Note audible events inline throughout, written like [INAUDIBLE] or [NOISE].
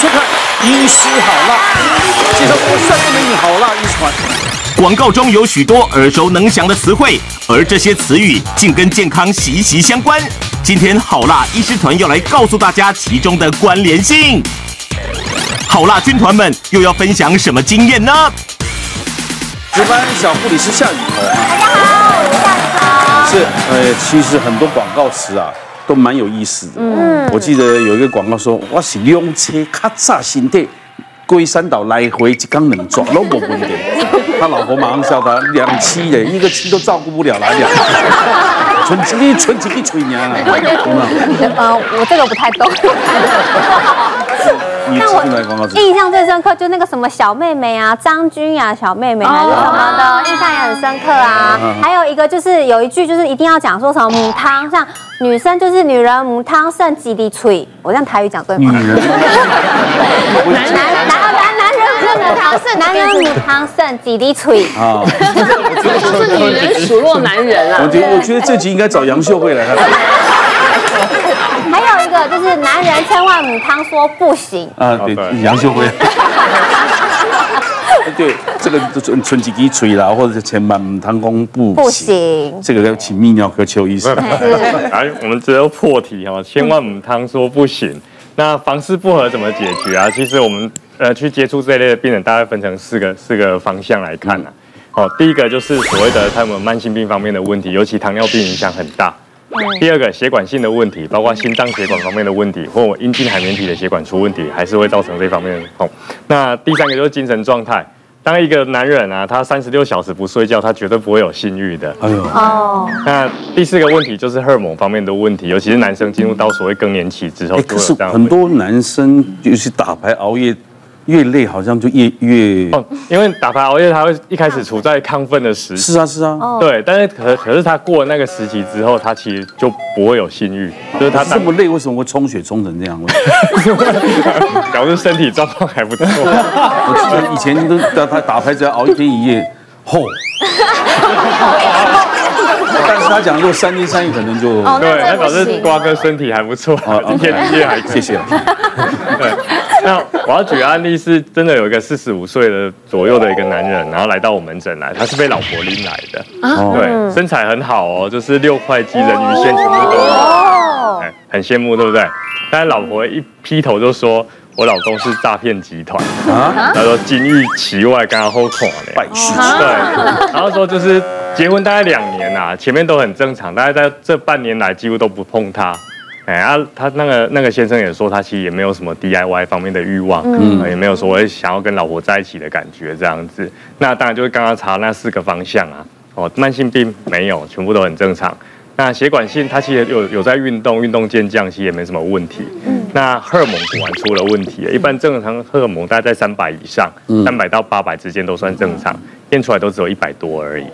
收看《医师好辣》，介绍我帅哥美女好辣医师团。广告中有许多耳熟能详的词汇，而这些词语竟跟健康息息相关。今天好辣医师团要来告诉大家其中的关联性。好辣军团们又要分享什么经验呢？值班小护理师夏雨桐。大家好，我是夏雨桐。是，呃，其实很多广告词啊，都蛮有意思的。嗯，我记得有一个广告说：“我是两车咔嚓心态，龟山岛来回一缸能抓，都没问题。”他老婆马上笑他两妻的，一个妻都照顾不了，来两纯情的纯情的吹娘啊！呃，我这个不太懂。你但我印象最深刻就那个什么小妹妹啊，张君雅小妹妹还是什么的，印象也很深刻啊。还有一个就是有一句就是一定要讲说什么母汤，像女生就是女人母汤剩几滴水，我这样台语讲对吗？女人，男男男男男人母汤剩男人母汤剩几滴水啊。就是女人数落男人啊。我觉得我觉得这集应该找杨秀慧来。还有一个就是男人千万母汤说不行啊，对，杨秀辉。[LAUGHS] 对，这个纯纯几滴水啦，或者是千万母汤公不不行，这个要请泌尿科邱医生。哎，我们只有破题哈，千万母汤说不行。那房事不合怎么解决啊？其实我们呃去接触这一类的病人，大概分成四个四个方向来看啊。哦，第一个就是所谓的他们慢性病方面的问题，尤其糖尿病影响很大。第二个血管性的问题，包括心脏血管方面的问题，或阴茎海绵体的血管出问题，还是会造成这方面的痛。那第三个就是精神状态。当一个男人啊，他三十六小时不睡觉，他绝对不会有性欲的。哎呦，哦。那第四个问题就是荷尔蒙方面的问题，尤其是男生进入到所谓更年期之后，可是很多男生就是打牌熬夜。越累好像就越越哦，因为打牌熬夜，他会一开始处在亢奋的时期。是啊是啊，对，但是可可是他过了那个时期之后，他其实就不会有性欲，就是他这么累，为什么会充血充成这样？[LAUGHS] 表示身体状况还不错。我记得以前都打他打牌只要熬一天一夜，吼。但是他讲如果三天三夜可能就对，那表示瓜哥身体还不错，一天一夜还谢谢。对。那我要举个案例，是真的有一个四十五岁的左右的一个男人，然后来到我门诊来，他是被老婆拎来的，对，身材很好哦，就是六块肌、人鱼线全部都有，哎，很羡慕，对不对？但是老婆一劈头就说，我老公是诈骗集团。啊，他说金玉其外，刚刚后垮了，败絮，对，然后说就是结婚大概两年呐，前面都很正常，大概在这半年来几乎都不碰他。哎，啊，他那个那个先生也说，他其实也没有什么 DIY 方面的欲望，嗯，也没有说想要跟老婆在一起的感觉这样子。那当然就是刚刚查那四个方向啊，哦，慢性病没有，全部都很正常。那血管性，他其实有有在运动，运动健将，其实也没什么问题。嗯，那荷尔蒙果然出了问题，一般正常荷尔蒙大概在三百以上，三百到八百之间都算正常。验出来都只有一百多而已，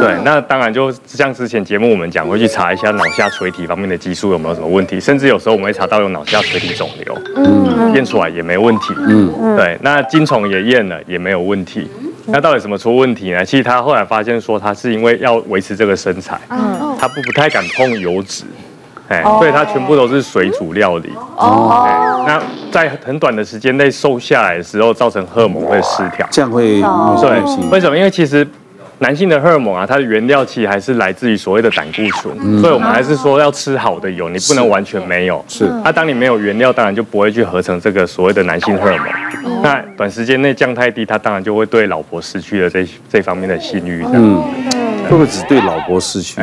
对，那当然就像之前节目我们讲，会去查一下脑下垂体方面的激素有没有什么问题，甚至有时候我们会查到有脑下垂体肿瘤，嗯，验出来也没问题，嗯，对，那精虫也验了也没有问题，那到底什么出问题呢？其实他后来发现说他是因为要维持这个身材，嗯，他不不太敢碰油脂。哎，所以它全部都是水煮料理。哦，那在很短的时间内瘦下来的时候，造成荷尔蒙会失调，这样会对。为什么？因为其实男性的荷尔蒙啊，它的原料其实还是来自于所谓的胆固醇，所以我们还是说要吃好的油，你不能完全没有。是。那当你没有原料，当然就不会去合成这个所谓的男性荷尔蒙。那短时间内降太低，它当然就会对老婆失去了这这方面的性欲。嗯，会不会只对老婆失去？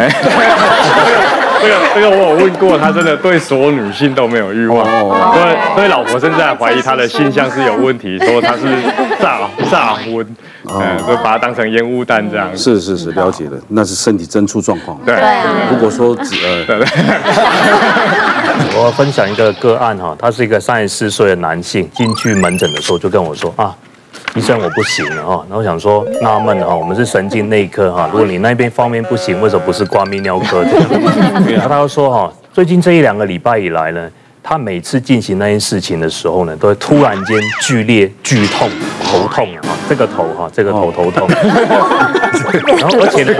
这个这个我有问过，他真的对所有女性都没有欲望，所以所以老婆甚至还怀疑他的性向是有问题，说他是诈诈婚，嗯，就把他当成烟雾弹这样。是是是，了解了，那是身体真出状况。对，如果说只呃。[LAUGHS] 我分享一个个案哈，他是一个三十四岁的男性，进去门诊的时候就跟我说啊。医生，我不行了哈，然后我想说纳闷了哈，我们是神经内科哈，如果你那边方面不行，为什么不是挂泌尿科？[LAUGHS] 然后他就说哈，最近这一两个礼拜以来呢，他每次进行那件事情的时候呢，都会突然间剧烈剧痛、头痛啊，这个头哈，这个头头痛，[LAUGHS] 然后而且呢，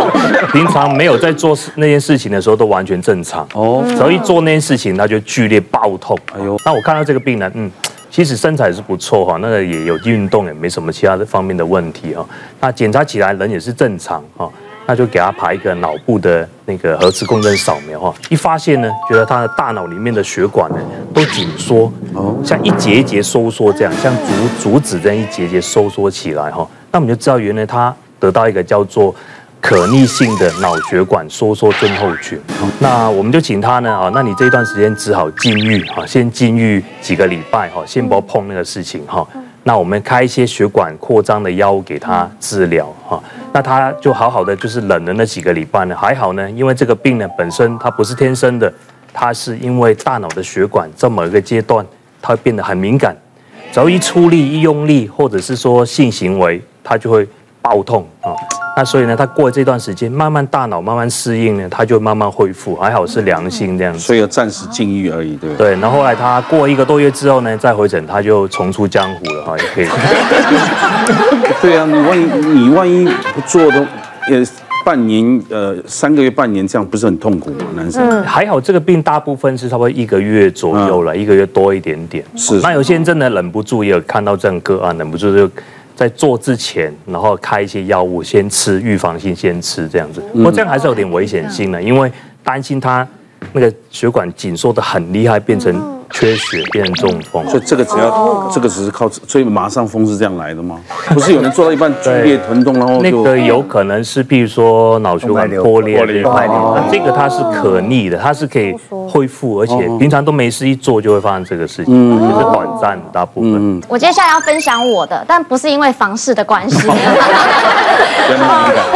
平常没有在做那件事情的时候都完全正常哦，只要一做那件事情，他就剧烈爆痛。哎呦，那我看到这个病人，嗯。其实身材是不错哈，那个也有运动，也没什么其他的方面的问题哈。那检查起来人也是正常哈，那就给他排一个脑部的那个核磁共振扫描哈，一发现呢，觉得他的大脑里面的血管呢都紧缩，像一节一节收缩这样，像竹竹子这样一节一节收缩起来哈，那我们就知道原来他得到一个叫做。可逆性的脑血管收缩症候群，那我们就请他呢啊，那你这一段时间只好禁欲啊，先禁欲几个礼拜哈，先不要碰那个事情哈。那我们开一些血管扩张的药物给他治疗哈，那他就好好的就是忍了那几个礼拜呢，还好呢，因为这个病呢本身它不是天生的，它是因为大脑的血管在某一个阶段它变得很敏感，只要一出力一用力或者是说性行为，它就会爆痛啊。那所以呢，他过了这段时间，慢慢大脑慢慢适应呢，他就慢慢恢复，还好是良性这样子。所以要暂时禁欲而已，对不对？对。然后后来他过一个多月之后呢，再回诊，他就重出江湖了哈，也可以。[LAUGHS] 对啊，你万一你万一不做的，也半年呃三个月半年这样，不是很痛苦吗？男生、嗯、还好，这个病大部分是差不多一个月左右了，嗯、一个月多一点点。是。那有些人真的忍不住，也有看到这样个案，忍不住就。在做之前，然后开一些药物，先吃预防性，先吃这样子。不过这样还是有点危险性的，因为担心他那个血管紧缩的很厉害，变成。缺血变成中风，所以这个只要这个只是靠，所以马上风是这样来的吗？不是有人做到一半剧烈疼痛，然后那个有可能是，比如说脑血管破裂，破裂，这个它是可逆的，它是可以恢复，而且平常都没事，一做就会发生这个事情，就是短暂的大部分。我接下来要分享我的，但不是因为房事的关系，[LAUGHS] [LAUGHS] [LAUGHS]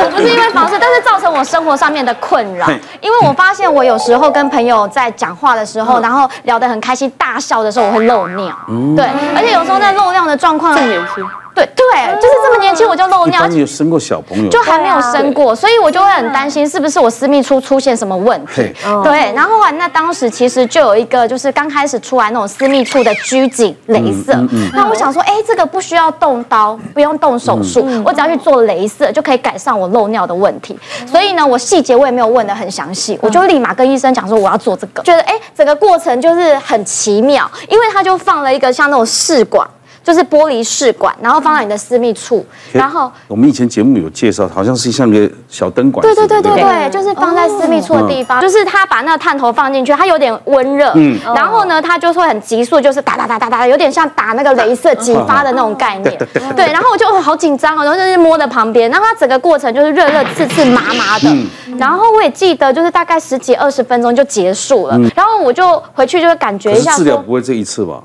我不是因为房事，但是造成我生活上面的困扰，因为我发现我有时候跟朋友在讲话的时候，然后聊得很开心。大笑的时候我会漏尿，对，而且有时候在漏尿的状况，年轻，对对，就是这么年轻我就漏尿。你有生过小朋友？就还没有生过，所以我就会很担心是不是我私密处出现什么问题。对，然后啊，那当时其实就有一个就是刚开始出来那种私密处的拘谨镭射，那我想说，哎，这个不需要动刀，不用动手术，我只要去做镭射就可以改善我漏尿的问题。所以呢，我细节我也没有问得很详细，我就立马跟医生讲说我要做这个，觉得哎，整个过程就是很奇妙，因为他就放了一个像那种试管。就是玻璃试管，然后放在你的私密处，然后我们以前节目有介绍，好像是像个小灯管。对对对对对，就是放在私密处的地方，就是他把那个探头放进去，它有点温热，嗯，然后呢，它就会很急速，就是打打打打打，有点像打那个镭射激发的那种概念，对，然后我就好紧张哦，然后就是摸在旁边，然后它整个过程就是热热刺刺麻麻的，然后我也记得就是大概十几二十分钟就结束了，然后我就回去就会感觉一下，治疗不会这一次吧？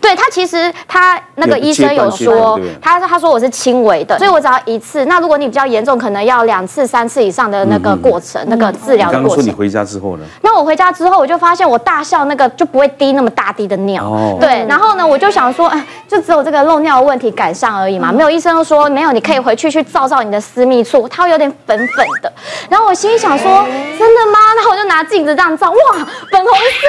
对，他其实他那个医生有说，他他说我是轻微的，所以我只要一次。那如果你比较严重，可能要两次、三次以上的那个过程，那个治疗的过程。刚刚说你回家之后呢？那我回家之后，我就发现我大笑那个就不会滴那么大滴的尿。对，然后呢，我就想说，哎，就只有这个漏尿的问题赶上而已嘛，没有医生都说没有，你可以回去去照照你的私密处，它会有点粉粉的。然后我心里想说，真的吗？那我就拿镜子这样照，哇，粉红色。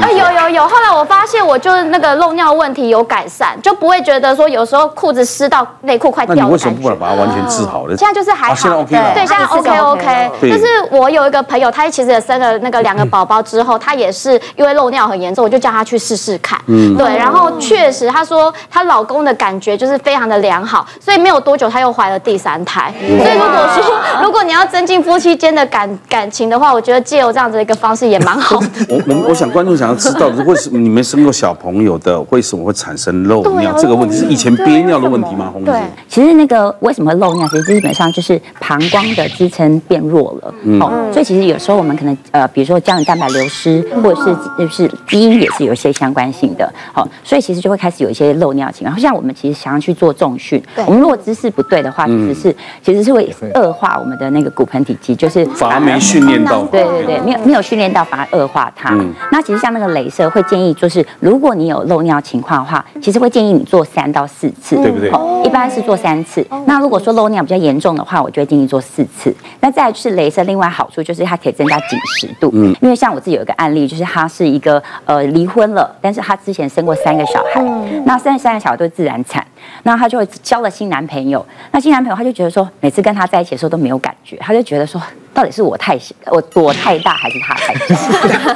[LAUGHS] 哎呦。有有，后来我发现我就是那个漏尿问题有改善，就不会觉得说有时候裤子湿到内裤快掉。那你为什么不能把它完全治好呢？现在就是还好，现在 OK 了。对，现在 OK OK。就是我有一个朋友，他其实也生了那个两个宝宝之后，他也是因为漏尿很严重，我就叫他去试试看。嗯。对，然后确实她说她老公的感觉就是非常的良好，所以没有多久她又怀了第三胎。所以如果说如果你要增进夫妻间的感感情的话，我觉得借由这样子的一个方式也蛮好的。我我我想观众想要知道。到底为什么你们生过小朋友的，为什么会产生漏尿？这个问题是以前憋尿的问题吗？红姐，其实那个为什么会漏尿，其实基本上就是膀胱的支撑变弱了。哦，所以其实有时候我们可能呃，比如说胶原蛋白流失，或者是就是基因也是有一些相关性的。好，所以其实就会开始有一些漏尿情况。然后像我们其实想要去做重训，我们如果姿势不对的话，其实是其实是会恶化我们的那个骨盆体积，就是反而没训练到。对对对，没有没有训练到，反而恶化它。那其实像那个雷。会建议就是，如果你有漏尿情况的话，其实会建议你做三到四次，对不对？哦一般是做三次。那如果说漏尿比较严重的话，我就会建议做四次。那再来就是雷射，另外好处就是它可以增加紧实度。嗯，因为像我自己有一个案例，就是他是一个呃离婚了，但是他之前生过三个小孩，那生三个小孩都是自然产，那他就会交了新男朋友。那新男朋友他就觉得说，每次跟他在一起的时候都没有感觉，他就觉得说。到底是我太小，我我太大还是他太小？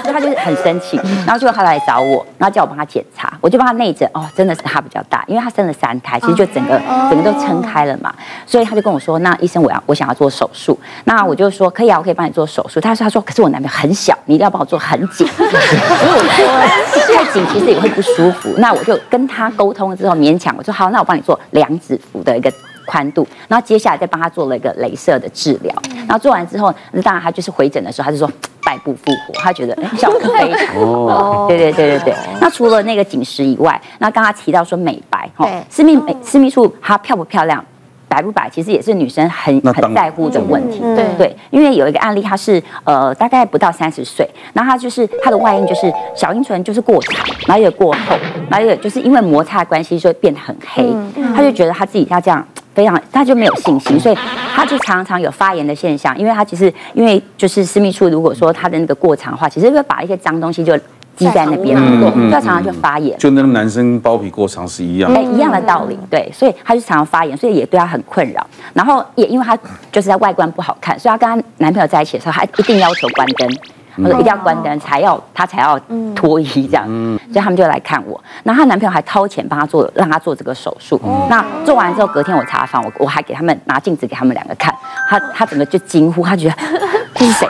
所 [LAUGHS] 以他就是很生气，然后就他来找我，然后叫我帮他检查，我就帮他内诊，哦，真的是他比较大，因为他生了三胎，其实就整个整个都撑开了嘛，所以他就跟我说，那医生我要我想要做手术，那我就说可以啊，我可以帮你做手术。他说他说可是我男朋友很小，你一定要帮我做很紧，[LAUGHS] 所以我说太紧其实也会不舒服，那我就跟他沟通之后勉强我说好，那我帮你做两指幅的一个。宽度，然后接下来再帮他做了一个镭射的治疗，然后做完之后，那当然他就是回诊的时候，他就说败部复活，他觉得哎效果非常好。哦，对对对对对。那除了那个紧实以外，那刚刚提到说美白，哈，私密美私密处它漂不漂亮，白不白，其实也是女生很很在乎的问题。对对，因为有一个案例，她是呃大概不到三十岁，然后她就是她的外阴就是小阴唇就是过长，然后也过厚，然后也就是因为摩擦的关系，就会变得很黑，她就觉得她自己要这样。非常，他就没有信心，所以他就常常有发炎的现象。因为他其实，因为就是私密处，如果说他的那个过长的话，其实会把一些脏东西就积在那边，嗯，就常常就发炎。就那个男生包皮过长是一样，哎，一样的道理，对，所以他就常常发炎，所以也对他很困扰。然后也因为他就是在外观不好看，所以他跟他男朋友在一起的时候，他一定要求关灯。我说一定要关灯，才要他才要脱衣这样，所以他们就来看我。然后她男朋友还掏钱帮她做，让她做这个手术。那做完之后，隔天我查房，我我还给他们拿镜子给他们两个看。他他整个就惊呼，他觉得 [LAUGHS] 这是谁？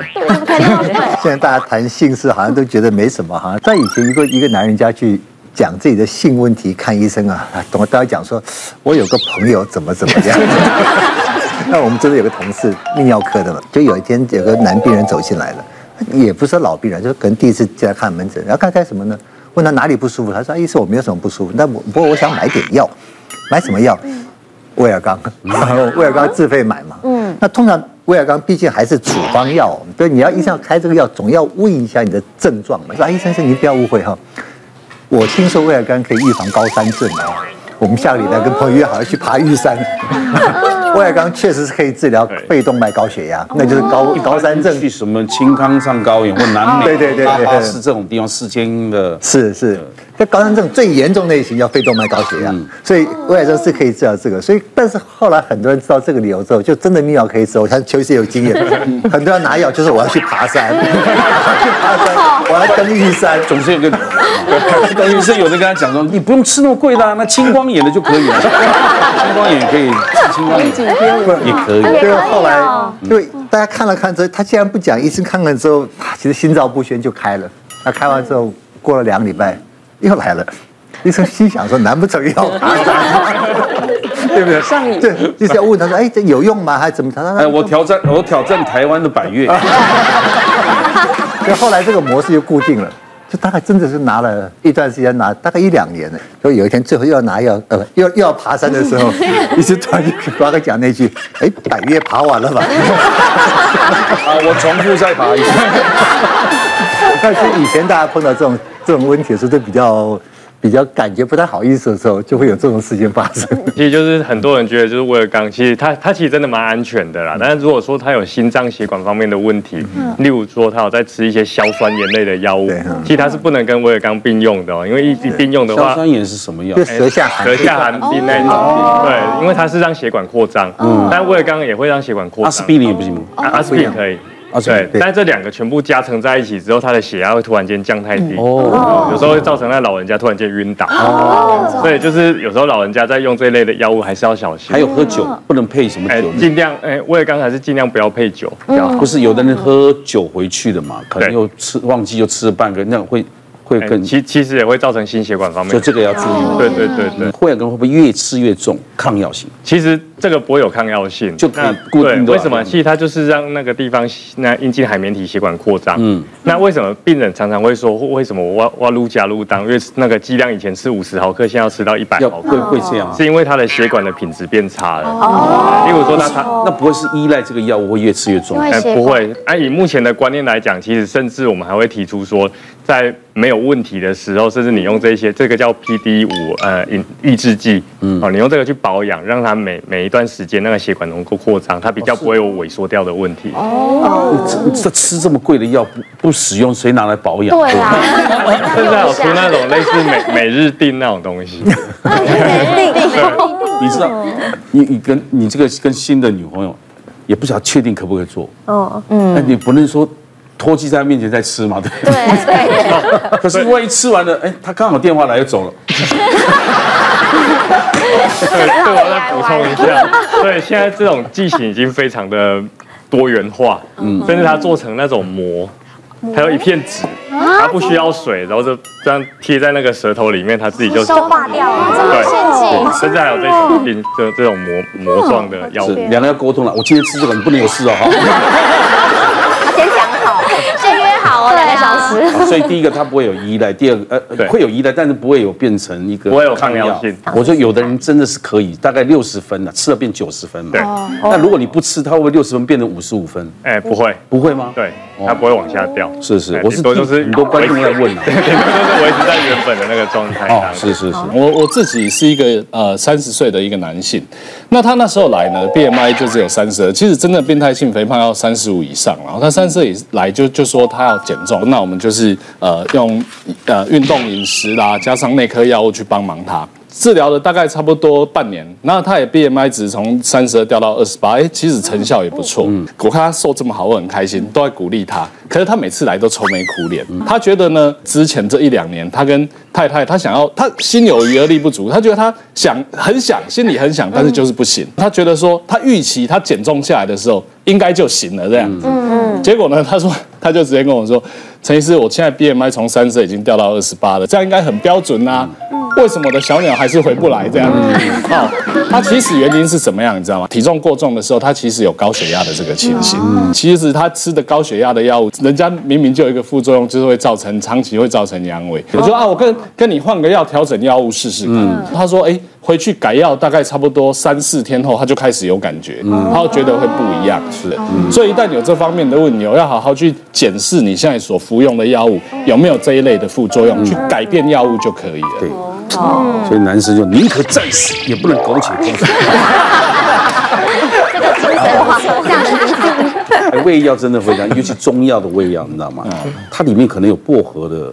[LAUGHS] 现在大家谈性事好像都觉得没什么哈。在以前，一个一个男人家去讲自己的性问题看医生啊，懂我大家讲说，我有个朋友怎么怎么样。[LAUGHS] 那我们真的有个同事泌尿科的嘛，就有一天有个男病人走进来了。也不是老病人，就是可能第一次进来看门诊，然后看看什么呢？问他哪里不舒服，他说：“医生，我没有什么不舒服，但我不过我想买点药，[LAUGHS] 买什么药？威尔刚，[LAUGHS] 威尔刚自费买嘛。嗯，那通常威尔刚毕竟还是处方药，所以你要医生要开这个药，总要问一下你的症状嘛。说啊，医生，您不要误会哈，我听说威尔刚可以预防高山症啊。我们下个礼拜跟朋友约好要去爬玉山。” [LAUGHS] 威而钢确实是可以治疗肺动脉高血压，那就是高高山症。去什么青康上高原或南美，对对对对，是这种地方四千的。是是，这高山症最严重类型叫肺动脉高血压，所以威而钢是可以治疗这个。所以，但是后来很多人知道这个理由之后，就真的泌尿可以治。我像邱医生有经验，[LAUGHS] 很多人拿药就是我要去爬山，[LAUGHS] 去爬山，我要登玉山，[LAUGHS] 总是有个。但医生有的跟他讲说，你不用吃那么贵的，那青光眼的就可以了，青光眼可以治青光眼。也可以，对，后来因为大家看了看之后，他既然不讲，医生看了之后，其实心照不宣就开了。那开完之后，过了两个礼拜，又来了。医生心想说，难不成要 [LAUGHS] 爬山？对不对？上瘾。对，就是要问他说，哎，这有用吗？还是怎么？他说，哎，我挑战，我挑战台湾的百岳。[LAUGHS] 所以后来这个模式就固定了。就大概真的是拿了一段时间，拿大概一两年了。所以有一天最后又要拿药，呃，又又要爬山的时候，[LAUGHS] 医生突然就呱呱讲那句：“哎，百岳爬完了吧？”啊，我重复再爬一次。但是以前大家碰到这种这种问题的时候，都比较。比较感觉不太好意思的时候，就会有这种事情发生。[LAUGHS] 其实就是很多人觉得，就是威尔刚，其实它它其实真的蛮安全的啦。但是如果说他有心脏血管方面的问题，例如说他有在吃一些硝酸盐类的药物，其实它是不能跟威尔刚并用的哦，因为一并用的话，硝酸盐是什么药？舌下含舌下含冰那种。对，因为它是让血管扩张，嗯但威尔刚也会让血管扩张。阿司匹林也不行吗？阿司匹林可以。啊，对，但这两个全部加成在一起之后，他的血压会突然间降太低，哦，有时候会造成那老人家突然间晕倒，哦，所以就是有时候老人家在用这一类的药物还是要小心。还有喝酒不能配什么酒？尽量，哎，我也刚才是尽量不要配酒，不是有的人喝酒回去的嘛，可能又吃忘记又吃了半个，那会。会更其其实也会造成心血管方面，所以这个要注意。对对对对，威而钢会不会越吃越重？抗药性？其实这个不会有抗药性，就可以固定。为什么？其实它就是让那个地方那阴茎海绵体血管扩张。嗯。那为什么病人常常会说，为什么我我撸加撸当？因为那个剂量以前吃五十毫克，现在要吃到一百毫克，会会这样？是因为他的血管的品质变差了。哦。例如说，那他那不会是依赖这个药物会越吃越重？哎，不会。按以目前的观念来讲，其实甚至我们还会提出说，在没有问题的时候，甚至你用这些，这个叫 PD 五呃，抑抑抑制剂，嗯，哦，你用这个去保养，让它每每一段时间那个血管能够扩张，它比较不会有萎缩掉的问题。哦，这吃这么贵的药不不使用，谁拿来保养？对啊，现在有出那种类似每 [LAUGHS] 每日定那种东西。每日錠，你知道，你你跟你这个跟新的女朋友，也不晓得确定可不可以做。哦，嗯，那你不能说。脱剂在他面前在吃嘛，对不对？对。[LAUGHS] 可是万一吃完了，哎，他刚好电话来又走了。对，对，我再补充一下，对，现在这种剂型已经非常的多元化，嗯，甚至它做成那种膜，还有一片纸，它不需要水，然后就这样贴在那个舌头里面，它自己就消化掉了，这么先进。甚至还有这种病，就这种膜膜状的药物。两个要沟通了，我今天吃这个，你不能有事哦，所以第一个它不会有依赖，第二个呃会有依赖，但是不会有变成一个不会有抗药性。我说有的人真的是可以，大概六十分了，吃了变九十分嘛。对。那如果你不吃，它会不会六十分变成五十五分？哎，不会，不会吗？对，它不会往下掉。是是，我是都是很多观众在问啊，对，都是维持在原本的那个状态。哦，是是是，我我自己是一个呃三十岁的一个男性，那他那时候来呢，BMI 就只有三十二，其实真的变态性肥胖要三十五以上，然后他三十二以来就就说他要减重，那我们就是呃用呃运动饮食啦，加上内科药物去帮忙他。治疗了大概差不多半年，那他也 BMI 值从三十二掉到二十八，哎，其实成效也不错。嗯，我看他瘦这么好，我很开心，都在鼓励他。可是他每次来都愁眉苦脸。他觉得呢，之前这一两年，他跟太太，他想要，他心有余而力不足。他觉得他想很想，心里很想，但是就是不行。他觉得说，他预期他减重下来的时候，应该就行了这样子。嗯嗯。结果呢，他说，他就直接跟我说，陈医师，我现在 BMI 从三十已经掉到二十八了，这样应该很标准啊。为什么我的小鸟还是回不来？这样，好，[LAUGHS] 它其实原因是什么样？你知道吗？体重过重的时候，它其实有高血压的这个情形。其实他吃的高血压的药物，人家明明就有一个副作用，就是会造成长期会造成阳痿。我说啊，我跟跟你换个药，调整药物试试看。他说，哎，回去改药，大概差不多三四天后，他就开始有感觉，他会觉得会不一样。是的，所以一旦有这方面的问题，我要好好去检视你现在所服用的药物有没有这一类的副作用，去改变药物就可以了。对。哦，所以男生就宁可战死，也不能苟且偷生。[LAUGHS] 这个精神话，这样子。胃药真的非常，尤其中药的胃药，你知道吗？它里面可能有薄荷的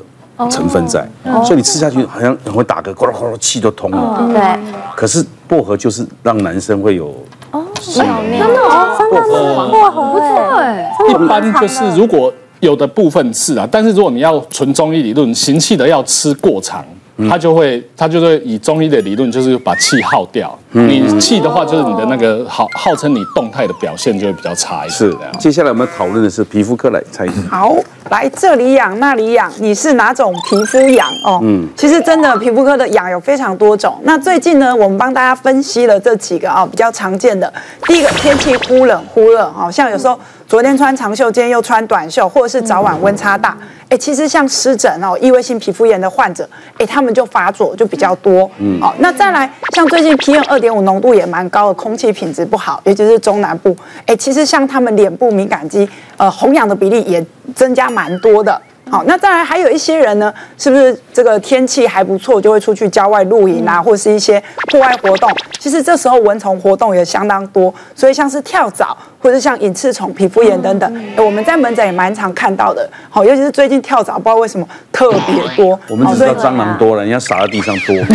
成分在，所以你吃下去好像很会打嗝，咕噜咕噜气都通了。对。可是薄荷就是让男生会有哦，真的哦，真的是薄荷，不错哎。一般就是如果有的部分是啊，但是如果你要纯中医理论，行气的要吃过长。他就会，他就会以中医的理论，就是把气耗掉。你气的话，就是你的那个号号称你动态的表现就会比较差一点。是的。接下来我们讨论的是皮肤科来猜一下。好，来这里痒那里痒，你是哪种皮肤痒哦？嗯，其实真的皮肤科的痒有非常多种。那最近呢，我们帮大家分析了这几个啊比较常见的。第一个，天气忽冷忽热，好像有时候。昨天穿长袖，今天又穿短袖，或者是早晚温差大，哎，其实像湿疹哦、异位性皮肤炎的患者，哎，他们就发作就比较多。嗯，好，那再来，像最近 PM 二点五浓度也蛮高的，空气品质不好，尤其是中南部，哎，其实像他们脸部敏感肌，呃，红痒的比例也增加蛮多的。好，那再来还有一些人呢，是不是这个天气还不错，就会出去郊外露营啊，或者是一些户外活动？其实这时候蚊虫活动也相当多，所以像是跳蚤或者像隐翅虫、皮肤炎等等，我们在门诊也蛮常看到的。好，尤其是最近跳蚤，不知道为什么特别多。我们只知道蟑螂多了，人家撒在地上多。[LAUGHS]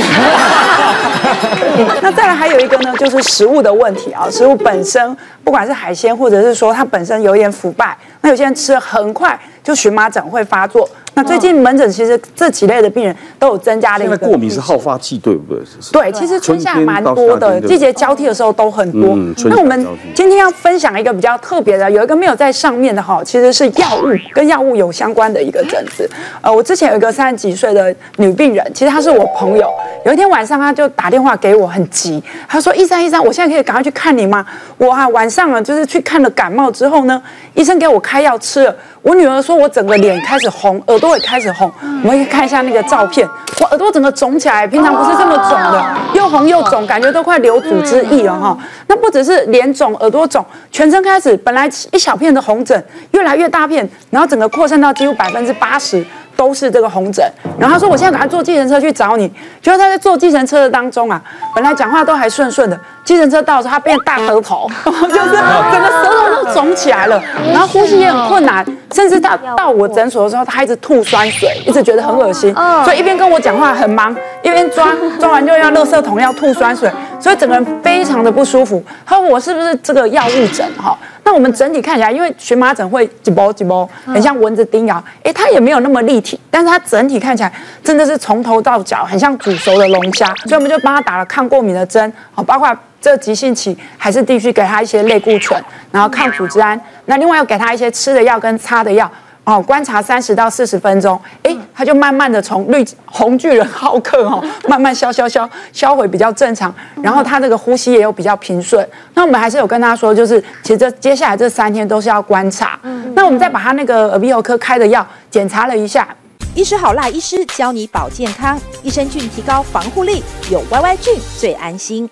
[LAUGHS] 那再来还有一个呢，就是食物的问题啊，食物本身不管是海鲜，或者是说它本身有点腐败，那有些人吃了很快。就荨麻疹会发作。那最近门诊其实这几类的病人都有增加的一个。现在过敏是好发季，对不对？对，其实春夏蛮多的，季节交替的时候都很多。那我们今天要分享一个比较特别的，有一个没有在上面的哈，其实是药物跟药物有相关的一个疹子。呃，我之前有一个三十几岁的女病人，其实她是我朋友。有一天晚上，她就打电话给我，很急，她说：“医生，医生，我现在可以赶快去看你吗？我啊晚上啊就是去看了感冒之后呢，医生给我开药吃了，我女儿说我整个脸开始红，耳朵。”都会开始红，我们可以看一下那个照片，我耳朵整个肿起来，平常不是这么肿的，又红又肿，感觉都快流组织液了哈。那不只是脸肿、耳朵肿，全身开始本来一小片的红疹，越来越大片，然后整个扩散到几乎百分之八十。都是这个红疹。然后他说：“我现在赶快坐计程车去找你。”结果他在坐计程车的当中啊，本来讲话都还顺顺的，计程车到的时候他变大舌头，[LAUGHS] 就是整个舌头都肿起来了，然后呼吸也很困难，甚至到到我诊所的时候，他一直吐酸水，一直觉得很恶心，所以一边跟我讲话很忙，一边抓抓完就要垃圾桶要吐酸水，所以整个人非常的不舒服。他说：“我是不是这个药物疹？”哈。那我们整体看起来，因为荨麻疹会几包几包，很像蚊子叮咬，哎，它也没有那么立体，但是它整体看起来真的是从头到脚很像煮熟的龙虾，所以我们就帮他打了抗过敏的针，好，包括这个急性期还是必须给他一些类固醇，然后抗组织胺，那另外要给他一些吃的药跟擦的药。哦，观察三十到四十分钟，哎，他就慢慢的从绿红巨人浩克哦，[LAUGHS] 慢慢消消消消回比较正常，然后他这个呼吸也有比较平顺。那我们还是有跟他说，就是其实这接下来这三天都是要观察。嗯那我们再把他那个耳鼻喉科开的药检查了一下，医师好辣医师教你保健康，益生菌提高防护力，有 YY 菌最安心。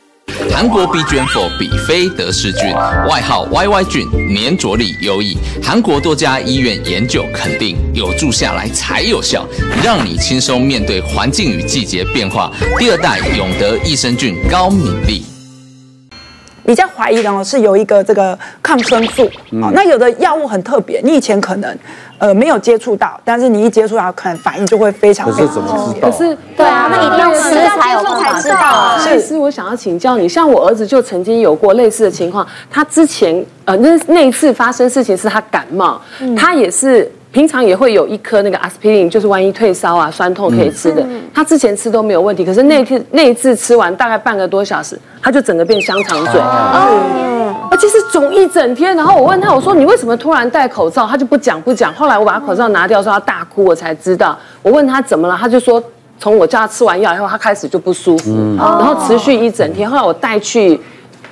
韩国 B 卷 for 比菲德氏菌，外号 YY 菌，粘着力优异。韩国多家医院研究肯定，有助下来才有效，让你轻松面对环境与季节变化。第二代永德益生菌高敏力。比较怀疑的哦，是有一个这个抗生素，哦，那有的药物很特别，你以前可能呃没有接触到，但是你一接触到，可能反应就会非常。可是怎么知道？可是对啊，那一定要吃才有才知道啊。其实我想要请教你，像我儿子就曾经有过类似的情况，他之前呃那那一次发生事情是他感冒，他也是。平常也会有一颗那个阿司匹林，就是万一退烧啊、酸痛可以吃的。嗯、他之前吃都没有问题，可是那一次那一次吃完大概半个多小时，他就整个变香肠嘴，而且是肿一整天。然后我问他，我说你为什么突然戴口罩？他就不讲不讲。后来我把他口罩拿掉，说他大哭，我才知道。我问他怎么了，他就说从我叫他吃完药以后，他开始就不舒服，嗯、然后持续一整天。后来我带去。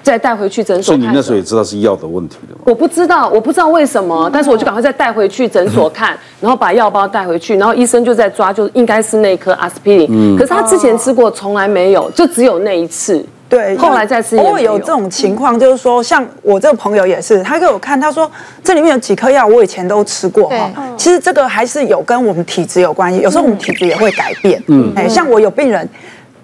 再带回去诊所，所以你那时候也知道是药的问题的吗？我不知道，我不知道为什么，但是我就赶快再带回去诊所看，然后把药包带回去，然后医生就在抓，就应该是那颗阿司匹林。嗯，可是他之前吃过，从来没有，就只有那一次。对，后来再吃也。偶尔有这种情况，就是说，像我这个朋友也是，他给我看，他说这里面有几颗药，我以前都吃过哈。其实这个还是有跟我们体质有关系，有时候我们体质也会改变。嗯，哎，像我有病人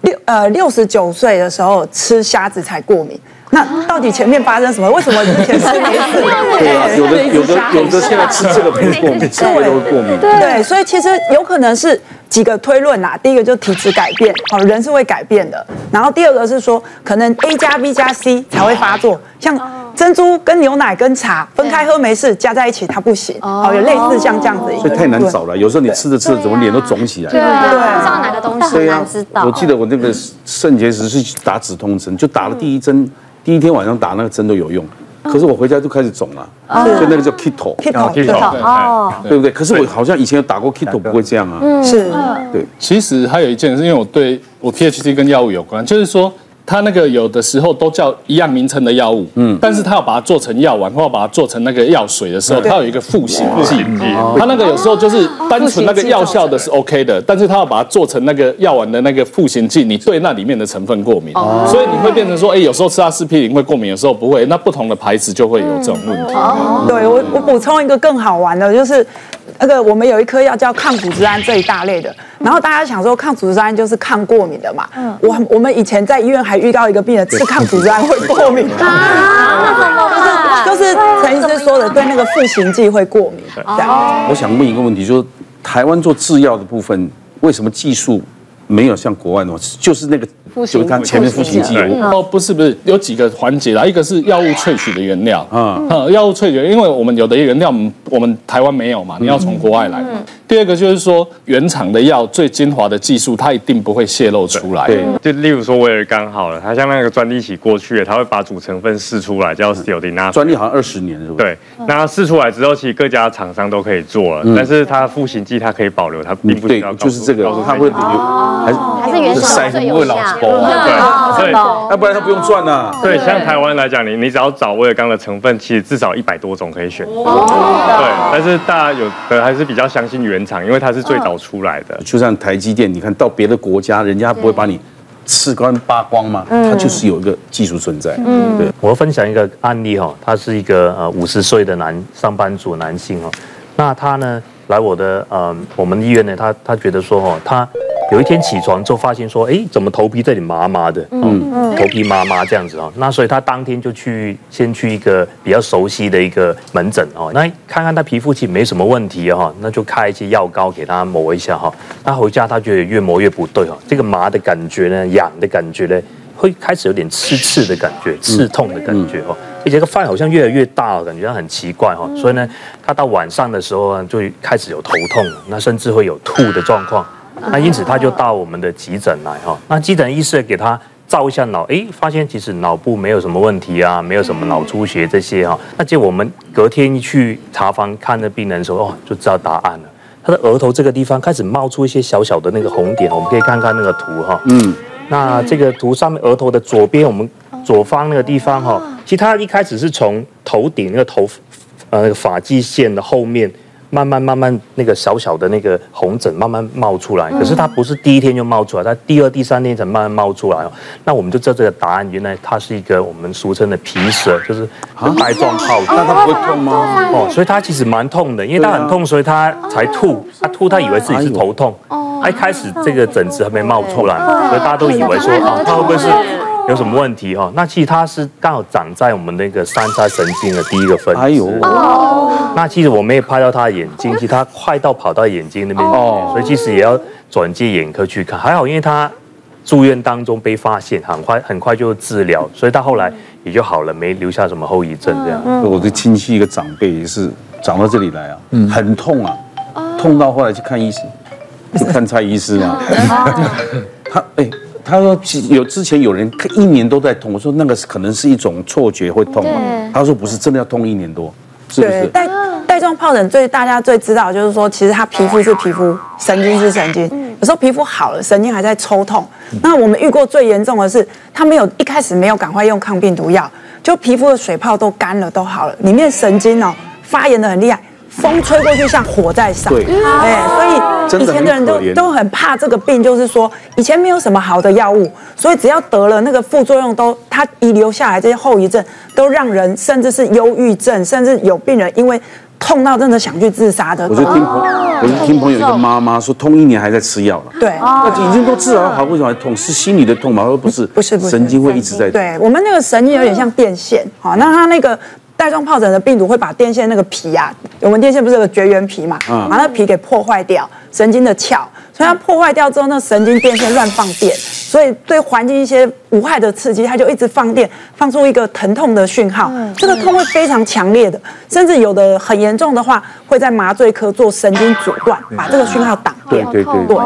六呃六十九岁的时候吃虾子才过敏。那到底前面发生什么？为什么之前吃 [LAUGHS] 没事？对啊，有的有的有的现在吃这个不会过敏，吃那个都会过敏。对，所以其实有可能是几个推论呐。第一个就是体质改变，好，人是会改变的。然后第二个是说，可能 A 加 B 加 C 才会发作，像珍珠跟牛奶跟茶分开喝没事，加在一起它不行。哦，有类似像这样子。所以太难找了，有时候你吃着吃着，怎么脸都肿起来？对，不知道哪个东西很难知道。我记得我那个肾结石是打止痛针，就打了第一针。第一天晚上打那个针都有用，可是我回家就开始肿了，所以那个叫 Keto，Keto，哦，对不对？可是我好像以前有打过 k i t o 不会这样啊。是，对。其实还有一件事，因为我对我 PhD 跟药物有关，就是说。它那个有的时候都叫一样名称的药物，嗯，但是它要把它做成药丸，或者把它做成那个药水的时候，它有一个赋形剂。它那个有时候就是单纯那个药效的是 OK 的，但是它要把它做成那个药丸的那个赋形剂，你对那里面的成分过敏，所以你会变成说，哎，有时候吃阿司匹林会过敏，有时候不会。那不同的牌子就会有这种问题。对，我我补充一个更好玩的，就是那个我们有一颗药叫抗组织胺这一大类的。然后大家想说抗组织胺就是抗过敏的嘛，嗯，我我们以前在医院还遇到一个病人吃抗组织胺会过敏啊，[LAUGHS] 就是就是陈医师说的对那个复形剂会过敏。哦，我想问一个问题，就是台湾做制药的部分，为什么技术没有像国外那么，就是那个。就它前面赋形剂哦，不是不是，有几个环节啦，一个是药物萃取的原料，嗯，药物萃取，因为我们有的原料，我们我们台湾没有嘛，你要从国外来。第二个就是说，原厂的药最精华的技术，它一定不会泄露出来。对，就例如说威尔刚好了，它像那个专利起过去了，它会把主成分试出来，叫 Sildenafil。专利好像二十年是不？对，那试出来之后，其实各家厂商都可以做了，但是它赋形剂它可以保留，它并不需要。就是这个，它会有还是还是原厂最有效。对，所以要不然他不用赚啊。对，像台湾来讲，你你只要找威尔刚的成分，其实至少一百多种可以选。对，但是大家有的还是比较相信原厂，因为它是最早出来的。就像台积电，你看到别的国家，人家不会把你吃干扒光嘛？它就是有一个技术存在。嗯，对。我分享一个案例哈，他是一个呃五十岁的男上班族男性哦，那他呢来我的呃我们医院呢，他他觉得说哦，他有一天起床之后发现说，哎，怎么头皮这里麻麻的，嗯，头皮麻麻这样子哦，那所以他当天就去先去一个比较熟悉的一个门诊哦，那看看他皮肤其实没什么问题哈，那就开一些药膏给他抹一下哈，他回家他觉得越抹越不对哈，这个麻的感觉呢，痒的感觉呢，会开始有点刺刺的感觉，刺痛的感觉哦。而且这个饭好像越来越大，感觉很奇怪哈。所以呢，他到晚上的时候呢，就开始有头痛，那甚至会有吐的状况。那因此他就到我们的急诊来哈。那急诊医师给他照一下脑，哎，发现其实脑部没有什么问题啊，没有什么脑出血这些哈。那结果我们隔天一去查房看那病人的时候，哦，就知道答案了。他的额头这个地方开始冒出一些小小的那个红点，我们可以看看那个图哈。嗯。那这个图上面额头的左边，我们左方那个地方哈。其实他一开始是从头顶那个头，呃，那个发际线的后面，慢慢慢慢那个小小的那个红疹慢慢冒出来。可是它不是第一天就冒出来，它第二、第三天才慢慢冒出来哦。那我们就知道这个答案，原来它是一个我们俗称的皮蛇，就是带状疱疹。那它不会痛吗？哦，所以它其实蛮痛的，因为它很痛，所以它才吐。它吐，它以为自己是头痛。它一开始这个疹子还没冒出来，所以大家都以为说啊，它会不会是？有什么问题哈？那其实它是刚好长在我们那个三叉神经的第一个分支。哎呦，那其实我没有拍到他的眼睛，其实他快到跑到眼睛那边，哦，所以其实也要转接眼科去看。还好，因为他住院当中被发现，很快很快就治疗，所以他后来也就好了，没留下什么后遗症这样。我的亲戚一个长辈也是长到这里来啊，很痛啊，痛到后来去看医生，看蔡医师嘛，[LAUGHS] [LAUGHS] 他哎。他说有之前有人一年都在痛，我说那个可能是一种错觉会痛。他说不是，真的要痛一年多，是不是？带带状疱疹最大家最知道就是说，其实它皮肤是皮肤，神经是神经。有时候皮肤好了，神经还在抽痛。那我们遇过最严重的是，他没有一开始没有赶快用抗病毒药，就皮肤的水泡都干了都好了，里面神经哦发炎的很厉害。风吹过去像火在烧，对，哎，所以以前的人都都很怕这个病，就是说以前没有什么好的药物，所以只要得了那个副作用都，它遗留下来这些后遗症，都让人甚至是忧郁症，甚至有病人因为痛到真的想去自杀的。我就听朋友，我就听朋友一个妈妈说，痛一年还在吃药了。对，那已经都治疗好，为什么还痛？是心里的痛吗？而不是，不是，不是，神经会一直在。对我们那个神经有点像电线，好，那他那个。带状疱疹的病毒会把电线那个皮啊，我们电线不是有个绝缘皮嘛，把那皮给破坏掉，神经的鞘，所以它破坏掉之后，那神经电线乱放电，所以对环境一些无害的刺激，它就一直放电，放出一个疼痛的讯号，这个痛会非常强烈的，甚至有的很严重的话，会在麻醉科做神经阻断，把这个讯号挡。对对对对。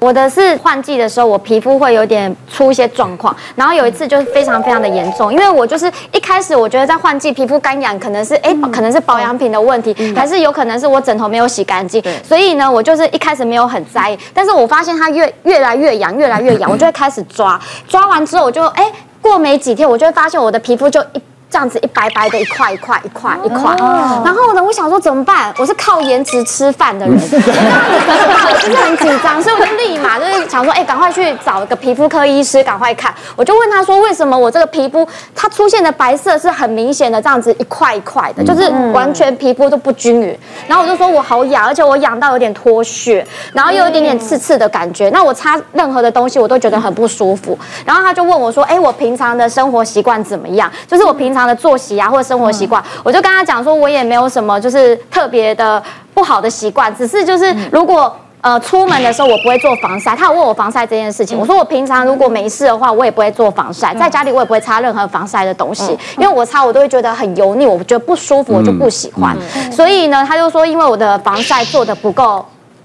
我的是换季的时候，我皮肤会有点出一些状况，然后有一次就是非常非常的严重，因为我就是一开始我觉得在换季皮肤干痒，可能是哎可能是保养品的问题，还是有可能是我枕头没有洗干净，所以呢我就是一开始没有很在意，但是我发现它越越来越痒，越来越痒，我就会开始抓，抓完之后我就哎过没几天，我就会发现我的皮肤就一。这样子一白白的，一块一块一块一块。然后呢，我想说怎么办？我是靠颜值吃饭的人，[LAUGHS] 我就是很紧张，所以我就立马就是想说，哎，赶快去找一个皮肤科医师，赶快看。我就问他说，为什么我这个皮肤它出现的白色是很明显的，这样子一块一块的，就是完全皮肤都不均匀。然后我就说我好痒，而且我痒到有点脱屑，然后又有一点点刺刺的感觉。那我擦任何的东西我都觉得很不舒服。然后他就问我说，哎，我平常的生活习惯怎么样？就是我平常。的作息啊，或者生活习惯，我就跟他讲说，我也没有什么就是特别的不好的习惯，只是就是如果呃出门的时候我不会做防晒。他有问我防晒这件事情，我说我平常如果没事的话，我也不会做防晒，在家里我也不会擦任何防晒的东西，因为我擦我都会觉得很油腻，我觉得不舒服，我就不喜欢。所以呢，他就说因为我的防晒做的不够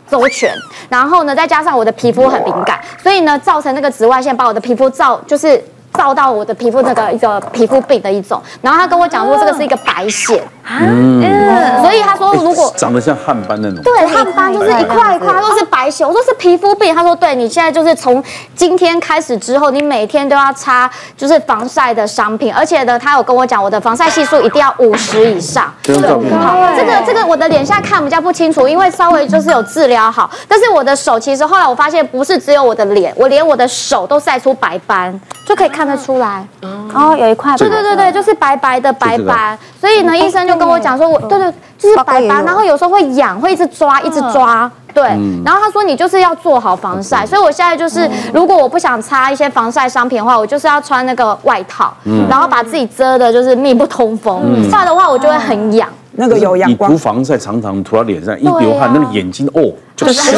周全，然后呢再加上我的皮肤很敏感，所以呢造成那个紫外线把我的皮肤照就是。照到我的皮肤那个一个皮肤病的一种，然后他跟我讲说这个是一个白癬，嗯，所以他说如果长得像汗斑那种，对，汗斑就是一块一块都是白癬，我说是皮肤病，他说对，你现在就是从今天开始之后，你每天都要擦就是防晒的商品，而且呢，他有跟我讲我的防晒系数一定要五十以上，对，好，这个这个我的脸现在看比较不清楚，因为稍微就是有治疗好，但是我的手其实后来我发现不是只有我的脸，我连我的手都晒出白斑。就可以看得出来。哦，有一块。对对对对，就是白白的白斑。所以呢，医生就跟我讲说，我对对，就是白斑，然后有时候会痒，会一直抓，一直抓。对，然后他说你就是要做好防晒，所以我现在就是，如果我不想擦一些防晒商品的话，我就是要穿那个外套，然后把自己遮的就是密不通风，不然的话我就会很痒。那个有阳光，你涂防晒常常涂到脸上，一流汗，那个眼睛哦 [LAUGHS] 就湿，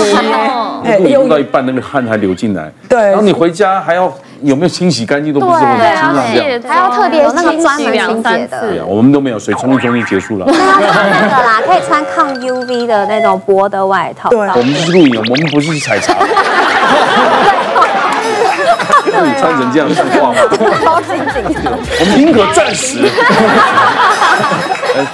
你用到一半那个汗还流进来，对，然后你回家还要有没有清洗干净都不是这么清爽这样，还要特别那个专门清洁的，对啊，我们都没有，所以冲一冲就结束了。对啊，那个啦，可以穿抗 UV 的那种薄的外套。对，我们是录影，我们不是去采茶。你穿成这样说话吗？超紧紧的，我们宁可暂时。[LAUGHS]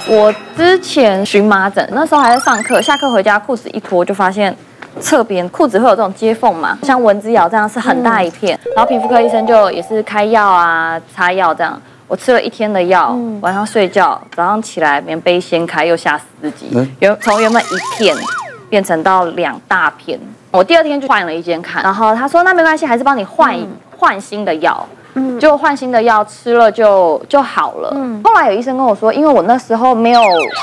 我之前荨麻疹，那时候还在上课，下课回家裤子一脱，就发现侧边裤子会有这种接缝嘛，像蚊子咬这样是很大一片。嗯、然后皮肤科医生就也是开药啊，擦药这样。我吃了一天的药，嗯、晚上睡觉，早上起来棉被掀开，又吓死自己，原从原本一片变成到两大片。我第二天就换了一间看，然后他说那没关系，还是帮你换换、嗯、新的药。嗯，就换新的药吃了就就好了。嗯，后来有医生跟我说，因为我那时候没有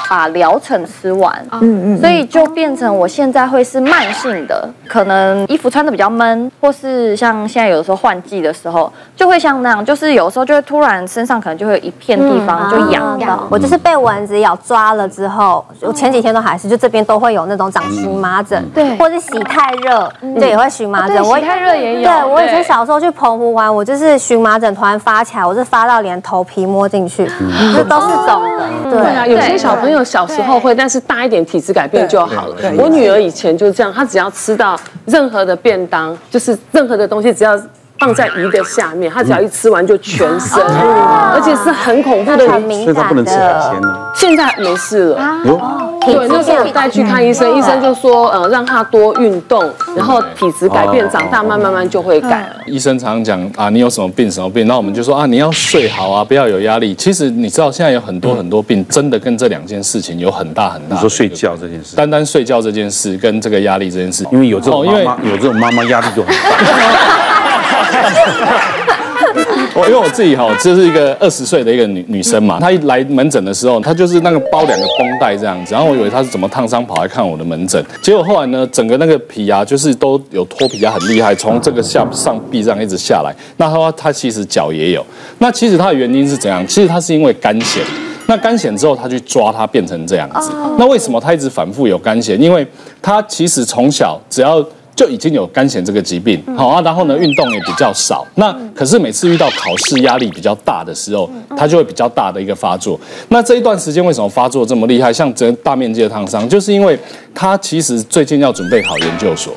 把疗程吃完，嗯嗯，所以就变成我现在会是慢性的，可能衣服穿的比较闷，或是像现在有的时候换季的时候，就会像那样，就是有时候就会突然身上可能就会有一片地方就痒痒。我就是被蚊子咬抓了之后，我前几天都还是，就这边都会有那种长荨麻疹，对，或是洗太热，对，也会荨麻疹。我洗太热也有。对，我以前小时候去澎湖玩，我就是荨。麻疹突然发起来，我是发到连头皮摸进去，这都是肿的。对啊，有些小朋友小时候会，但是大一点体质改变就好了。我女儿以前就是这样，她只要吃到任何的便当，就是任何的东西，只要放在鱼的下面，它只要一吃完就全身，而且是很恐怖的，很敏感的。所以她不能吃海鲜呢。现在没事了。对，那时候我带去看医生，医生就说，呃，让他多运动，然后体质改变，长大慢慢慢就会改了。医生常常讲啊，你有什么病什么病，那我们就说啊，你要睡好啊，不要有压力。其实你知道，现在有很多很多病，真的跟这两件事情有很大很大。你说睡觉这件事，单单睡觉这件事跟这个压力这件事，因为有这种妈妈，有这种妈妈压力就很大。[LAUGHS] [LAUGHS] 我因为我自己哈，这是一个二十岁的一个女女生嘛，她一来门诊的时候，她就是那个包两个绷带这样子，然后我以为她是怎么烫伤跑来看我的门诊，结果后来呢，整个那个皮啊，就是都有脱皮啊，很厉害，从这个下上臂这样一直下来。那她说她其实脚也有，那其实她的原因是怎样？其实她是因为干癣，那干癣之后她去抓它变成这样子。那为什么她一直反复有干癣？因为她其实从小只要。就已经有肝炎这个疾病，好啊，然后呢，运动也比较少。那可是每次遇到考试压力比较大的时候，它就会比较大的一个发作。那这一段时间为什么发作这么厉害？像这大面积的烫伤，就是因为他其实最近要准备考研究所。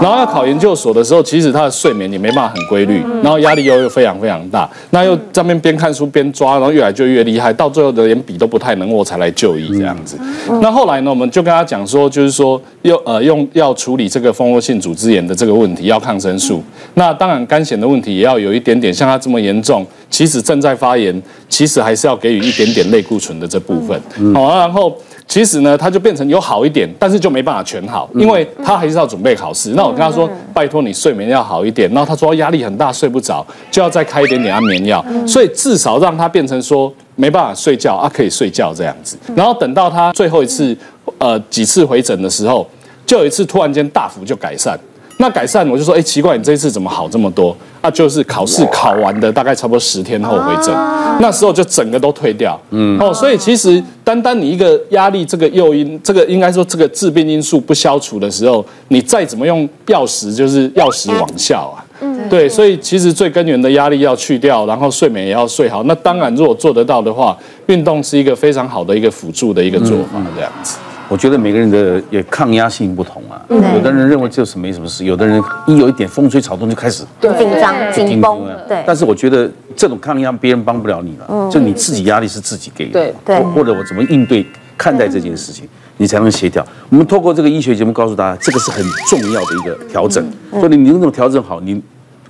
然后要考研究所的时候，其实他的睡眠也没办法很规律，然后压力又又非常非常大，那又在那边边看书边抓，然后越来就越厉害，到最后的连笔都不太能握，才来就医这样子。那后来呢，我们就跟他讲说，就是说用呃用要处理这个蜂窝性组织炎的这个问题，要抗生素。那当然干癬的问题也要有一点点，像他这么严重，其实正在发炎，其实还是要给予一点点类固醇的这部分。好，然后。其实呢，他就变成有好一点，但是就没办法全好，因为他还是要准备考试。那我跟他说，拜托你睡眠要好一点。然后他说压力很大，睡不着，就要再开一点点安眠药。所以至少让他变成说没办法睡觉啊，可以睡觉这样子。然后等到他最后一次，呃，几次回诊的时候，就有一次突然间大幅就改善。那改善，我就说，哎，奇怪，你这一次怎么好这么多？那、啊、就是考试考完的大概差不多十天后回诊，啊、那时候就整个都退掉。嗯，哦，所以其实单单你一个压力这个诱因，这个应该说这个致病因素不消除的时候，你再怎么用药食，就是药食往效啊。嗯，对，所以其实最根源的压力要去掉，然后睡眠也要睡好。那当然，如果做得到的话，运动是一个非常好的一个辅助的一个做法，这样子。我觉得每个人的也抗压性不同啊，有的人认为就是没什么事，有的人一有一点风吹草动就开始紧张紧绷。对，但是我觉得这种抗压别人帮不了你了，就你自己压力是自己给的。对对，或者我怎么应对看待这件事情，你才能协调。我们透过这个医学节目告诉大家，这个是很重要的一个调整。所以你能这么调整好，你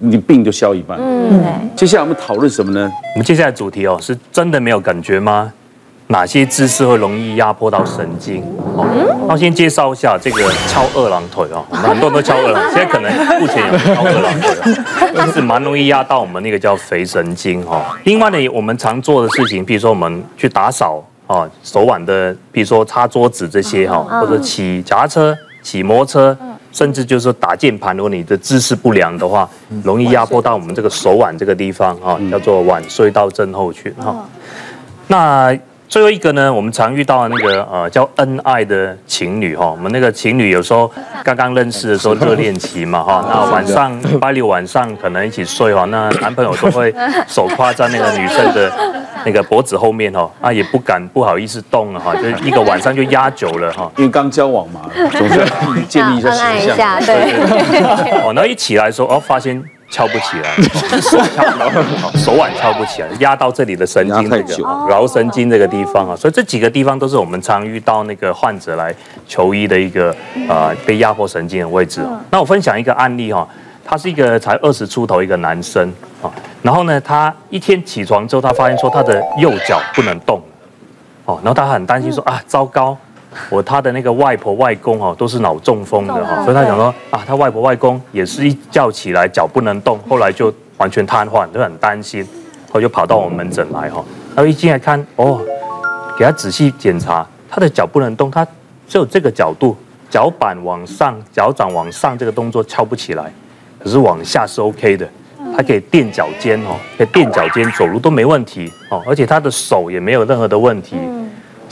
你病就消一半。嗯，接下来我们讨论什么呢？我们接下来主题哦，是真的没有感觉吗？哪些姿势会容易压迫到神经？哦，那我先介绍一下这个翘二郎腿哦，很多人都翘二郎，[LAUGHS] 现在可能目前有翘二郎腿，[LAUGHS] 但是蛮容易压到我们那个叫腓神经哦。另外呢，我们常做的事情，比如说我们去打扫啊，手腕的，比如说擦桌子这些哈，或者骑脚踏车、骑摩托车，甚至就是说打键盘，如果你的姿势不良的话，容易压迫到我们这个手腕这个地方哈，叫做腕隧道症候群哈。那最后一个呢，我们常遇到的那个呃叫恩爱的情侣哈，我们那个情侣有时候刚刚认识的时候热恋期嘛哈，那晚上礼拜六晚上可能一起睡哈，那男朋友都会手挎在那个女生的那个脖子后面哈，啊也不敢不好意思动了哈，就一个晚上就压久了哈，因为刚交往嘛，总是要建立一下形象，[LAUGHS] 对，哦，然后一起来说哦发现。翘不起来，手翘，手腕翘不起来，压到这里的神经，这个桡神经这个地方啊，所以这几个地方都是我们常遇到那个患者来求医的一个呃被压迫神经的位置。那我分享一个案例哈，他是一个才二十出头一个男生啊，然后呢，他一天起床之后，他发现说他的右脚不能动，哦，然后他很担心说啊，糟糕。我他的那个外婆外公哦都是脑中风的哈，所以他想说啊，他外婆外公也是一觉起来脚不能动，后来就完全瘫痪，就很担心，后就跑到我们门诊来哈。然后一进来看哦，给他仔细检查，他的脚不能动，他只有这个角度，脚板往上，脚掌往上这个动作翘不起来，可是往下是 OK 的，他可以垫脚尖哦，可以垫脚尖走路都没问题哦，而且他的手也没有任何的问题。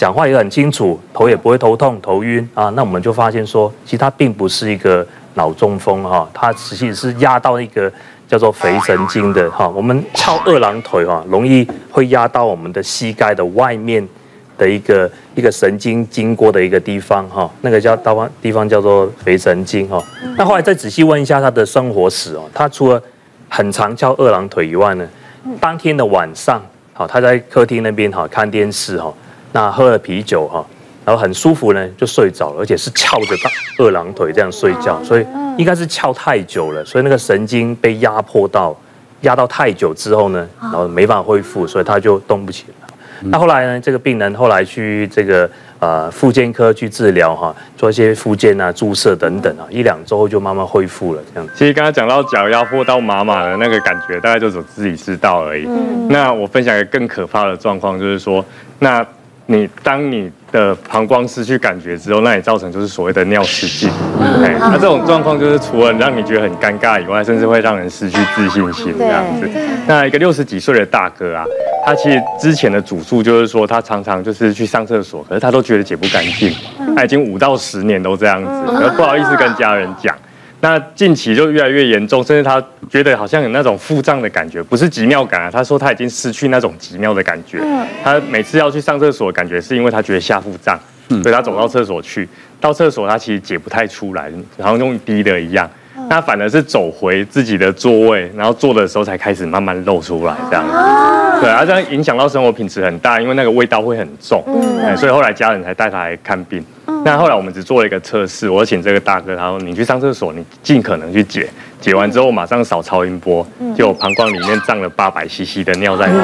讲话也很清楚，头也不会头痛、头晕啊。那我们就发现说，其实它并不是一个脑中风哈，它实际是压到一个叫做腓神经的哈。我们翘二郎腿哈，容易会压到我们的膝盖的外面的一个一个神经经过的一个地方哈，那个叫地方地方叫做腓神经哈。那后来再仔细问一下他的生活史哦，他除了很常翘二郎腿以外呢，当天的晚上好，他在客厅那边哈看电视哈。那喝了啤酒哈，然后很舒服呢，就睡着了，而且是翘着大二郎腿这样睡觉，所以应该是翘太久了，所以那个神经被压迫到，压到太久之后呢，然后没办法恢复，所以他就动不起来。那后来呢，这个病人后来去这个呃复健科去治疗哈，做一些复健啊、注射等等啊，一两周后就慢慢恢复了这样。其实刚才讲到脚压迫到麻麻的那个感觉，大概就只自己知道而已。那我分享一个更可怕的状况，就是说那。你当你的膀胱失去感觉之后，那也造成就是所谓的尿失禁。哎，那这种状况就是除了让你觉得很尴尬以外，甚至会让人失去自信心这样子。那一个六十几岁的大哥啊，他其实之前的主诉就是说，他常常就是去上厕所，可是他都觉得解不干净，他已经五到十年都这样子，可是不好意思跟家人讲。那近期就越来越严重，甚至他觉得好像有那种腹胀的感觉，不是急尿感啊。他说他已经失去那种急尿的感觉。他每次要去上厕所，感觉是因为他觉得下腹胀，所以他走到厕所去，到厕所他其实解不太出来，然后用滴的一样。那反而是走回自己的座位，然后坐的时候才开始慢慢露出来这样。子。对啊，这样影响到生活品质很大，因为那个味道会很重。嗯，所以后来家人才带他来看病。那后来我们只做了一个测试，我请这个大哥，他说你去上厕所，你尽可能去解，解完之后马上扫超音波，就膀胱里面胀了八百 CC 的尿在里面，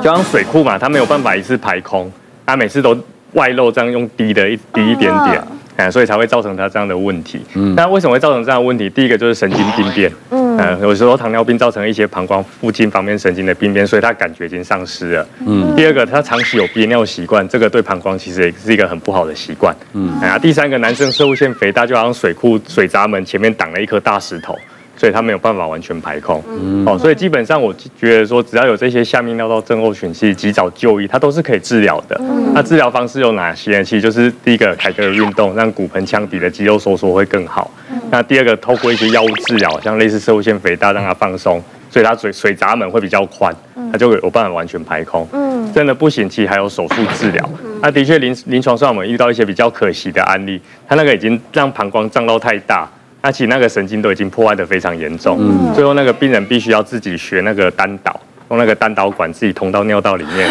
就像水库嘛，他没有办法一次排空，他每次都外露，这样用滴的一滴一点点，哎，所以才会造成他这样的问题。嗯那为什么会造成这样的问题？第一个就是神经病变。嗯，有时候糖尿病造成一些膀胱附近方面神经的病变，所以他感觉已经丧失了。嗯，第二个，他长期有憋尿习惯，这个对膀胱其实也是一个很不好的习惯。嗯，啊，第三个，男生射物腺肥大，就好像水库水闸门前面挡了一颗大石头。所以它没有办法完全排空，哦，所以基本上我觉得说，只要有这些下泌尿道症候群，其实及早就医，它都是可以治疗的。那治疗方式有哪些？其实就是第一个，凯格尔运动，让骨盆腔底的肌肉收缩会更好。那第二个，透过一些药物治疗，像类似摄护腺肥大，让它放松，所以它水水闸门会比较宽，它就有办法完全排空。真的不行，其实还有手术治疗。那的确临临床上我们遇到一些比较可惜的案例，他那个已经让膀胱胀到太大。那其实那个神经都已经破坏得非常严重，嗯，最后那个病人必须要自己学那个单导，用那个单导管自己通到尿道里面，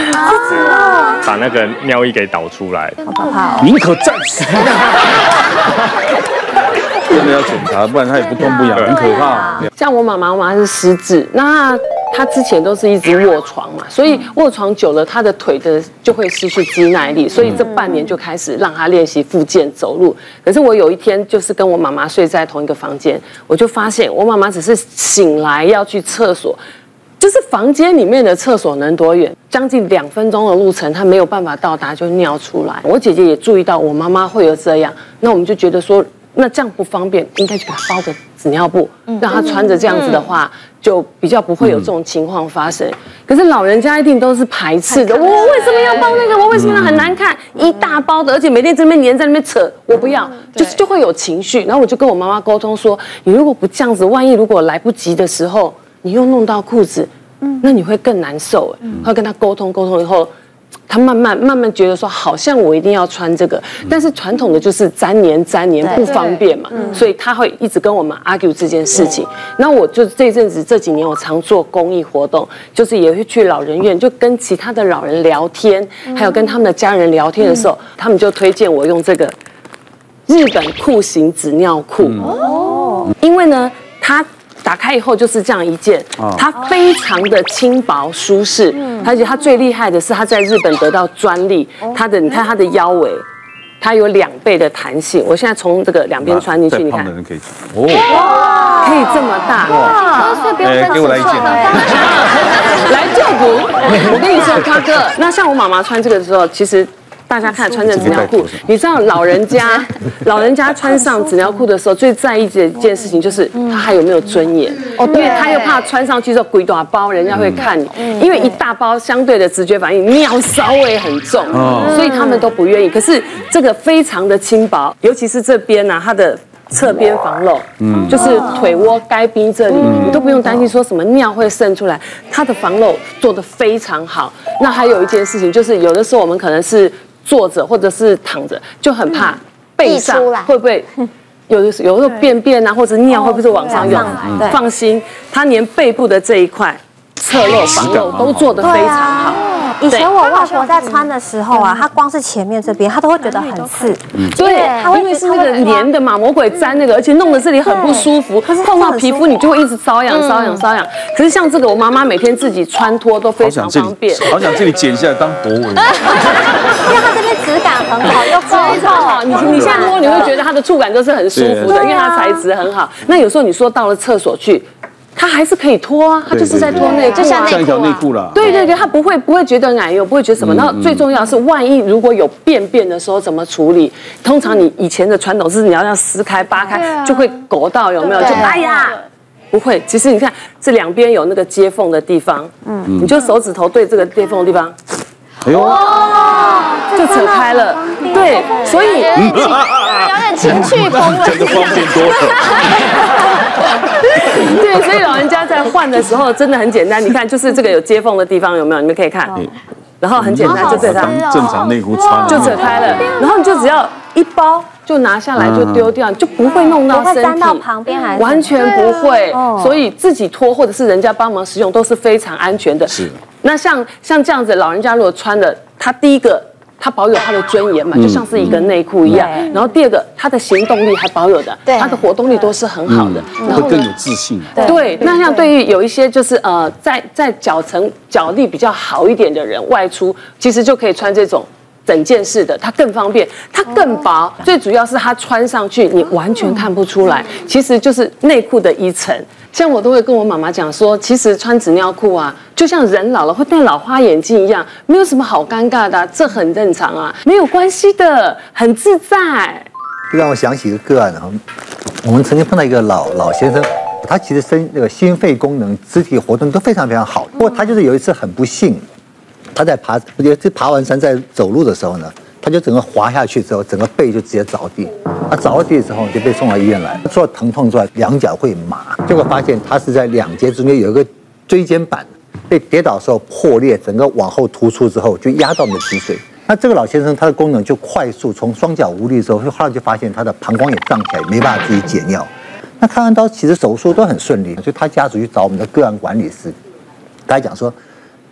把那个尿液给导出来，好可怕哦，宁可战死，真的要检查，不然他也不痛不痒，很可怕。像我妈妈，我妈妈是失智，那她之前都是一直卧床嘛，所以卧床久了，她的腿的就会失去肌耐力，所以这半年就开始让她练习复健走路。可是我有一天就是跟我妈妈睡在同一个房间，我就发现我妈妈只是醒来要去厕所，就是房间里面的厕所能多远？将近两分钟的路程，她没有办法到达就尿出来。我姐姐也注意到我妈妈会有这样，那我们就觉得说。那这样不方便，应该去给他包个纸尿布，让他穿着这样子的话，就比较不会有这种情况发生。可是老人家一定都是排斥的，我为什么要包那个？我为什么要很难看？一大包的，而且每天在那边黏在那边扯，我不要，就是就会有情绪。然后我就跟我妈妈沟通说，你如果不这样子，万一如果来不及的时候，你又弄到裤子，那你会更难受。嗯，会跟他沟通沟通以后。他慢慢慢慢觉得说，好像我一定要穿这个，但是传统的就是粘黏粘黏不方便嘛，所以他会一直跟我们 argue 这件事情。那我就这阵子这几年我常做公益活动，就是也会去老人院，就跟其他的老人聊天，还有跟他们的家人聊天的时候，他们就推荐我用这个日本裤型纸尿裤。哦，因为呢，它。打开以后就是这样一件，它非常的轻薄舒适，而且它最厉害的是它在日本得到专利，它的你看它的腰围，它有两倍的弹性。我现在从这个两边穿进去，你看，可以哦，可以这么大哇！哎，给我来一件，来就补。我跟你说，[LAUGHS] 康哥，那像我妈妈穿这个的时候，其实。大家看穿着纸尿裤，你知道老人家，[LAUGHS] 老人家穿上纸尿裤的时候，最在意的一件事情就是他还有没有尊严。哦，因为他又怕穿上去之后鬼大包，人家会看你，因为一大包相对的直觉反应，尿稍微很重，所以他们都不愿意。可是这个非常的轻薄，尤其是这边呢，它的侧边防漏，嗯，就是腿窝该边这里，你都不用担心说什么尿会渗出来，它的防漏做得非常好。那还有一件事情就是，有的时候我们可能是。坐着或者是躺着，就很怕背上会不会 [LAUGHS] 有的有时候便便啊，或者尿会不会往上涌？放心，他连背部的这一块侧漏防漏都做得非常好。以前我外婆在穿的时候啊，她光是前面这边，她都会觉得很刺。对，因为是那个粘的嘛，魔鬼粘那个，而且弄得这里很不舒服。可是碰到皮肤，你就会一直瘙痒、瘙痒、瘙痒。可是像这个，我妈妈每天自己穿脱都非常方便。好想这里剪下来当博文。[LAUGHS] 因为它这边质感很好，又非常好。你你现在摸，你会觉得它的触感都是很舒服的，因为它材质很好。那有时候你说到了厕所去。它还是可以脱啊，它就是在脱内裤，就像一条内裤啦。对对对，它不会不会觉得矮哟，不会觉得什么。然后最重要是，万一如果有便便的时候怎么处理？通常你以前的传统是你要要撕开扒开，就会勾到有没有？就哎呀，不会。其实你看这两边有那个接缝的地方，嗯，你就手指头对这个接缝的地方，哎呦，就扯开了。对，所以有点情趣风了，[LAUGHS] 这个方便多了。[LAUGHS] 对，所以老人家在换的时候真的很简单。你看，就是这个有接缝的地方有没有？你们可以看，然后很简单，就这样，正常内裤穿就扯开了，然后你就只要一包就拿下来就丢掉，就不会弄到身体，粘到旁边还是完全不会。所以自己脱或者是人家帮忙使用都是非常安全的。是。那像像这样子，老人家如果穿的，他第一个。它保有它的尊严嘛，就像是一个内裤一样。然后第二个，它的行动力还保有的，它的活动力都是很好的，然后会更有自信。对，那像对于有一些就是呃，在在脚程脚力比较好一点的人外出，其实就可以穿这种整件式的，它更方便，它更薄，最主要是它穿上去你完全看不出来，其实就是内裤的一层。像我都会跟我妈妈讲说，其实穿纸尿裤啊，就像人老了会戴老花眼镜一样，没有什么好尴尬的啊，这很正常啊，没有关系的，很自在。让我想起一个个案啊，我们曾经碰到一个老老先生，他其实身那个心肺功能、肢体活动都非常非常好，不过他就是有一次很不幸，他在爬，我觉得这爬完山在走路的时候呢。他就整个滑下去之后，整个背就直接着地。他着地之后就被送到医院来，除了疼痛之外，两脚会麻。结果发现他是在两节中间有一个椎间板被跌倒的时候破裂，整个往后突出之后就压到我们的脊髓。那这个老先生他的功能就快速从双脚无力之后，后来就发现他的膀胱也胀起来，没办法自己解尿。那开完刀其实手术都很顺利，就他家属去找我们的个案管理师，他讲说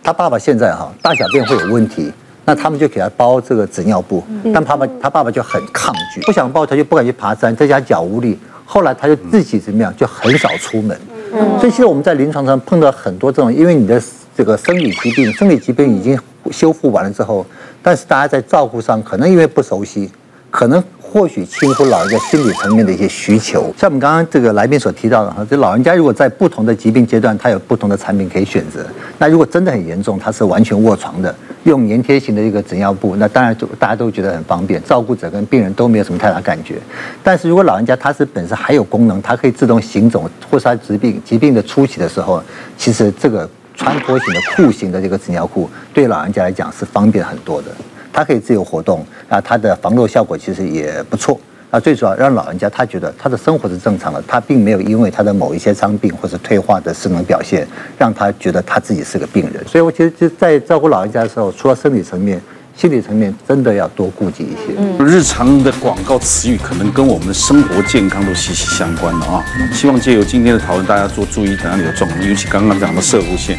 他爸爸现在哈大小便会有问题。那他们就给他包这个纸尿布，但爸爸他爸爸就很抗拒，不想包他就不敢去爬山，在家脚无力。后来他就自己怎么样，就很少出门。嗯，所以其实我们在临床上碰到很多这种，因为你的这个生理疾病，生理疾病已经修复完了之后，但是大家在照顾上可能因为不熟悉，可能。或许轻忽老人家心理层面的一些需求，像我们刚刚这个来宾所提到的哈，这老人家如果在不同的疾病阶段，他有不同的产品可以选择。那如果真的很严重，他是完全卧床的，用粘贴型的一个纸尿布，那当然就大家都觉得很方便，照顾者跟病人都没有什么太大感觉。但是如果老人家他是本身还有功能，他可以自动行走，或是他疾病疾病的初期的时候，其实这个穿脱型的裤型的这个纸尿裤，对老人家来讲是方便很多的。它可以自由活动，那它的防漏效果其实也不错。那最主要让老人家他觉得他的生活是正常的，他并没有因为他的某一些伤病或者退化的失能表现，让他觉得他自己是个病人。所以，我其实就在照顾老人家的时候，除了生理层面，心理层面真的要多顾及一些。嗯，日常的广告词语可能跟我们的生活健康都息息相关的啊。希望借由今天的讨论，大家多注意哪里的状况，尤其刚刚讲的射护线，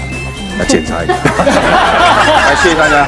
来检查一下。[LAUGHS] 来，谢谢大家。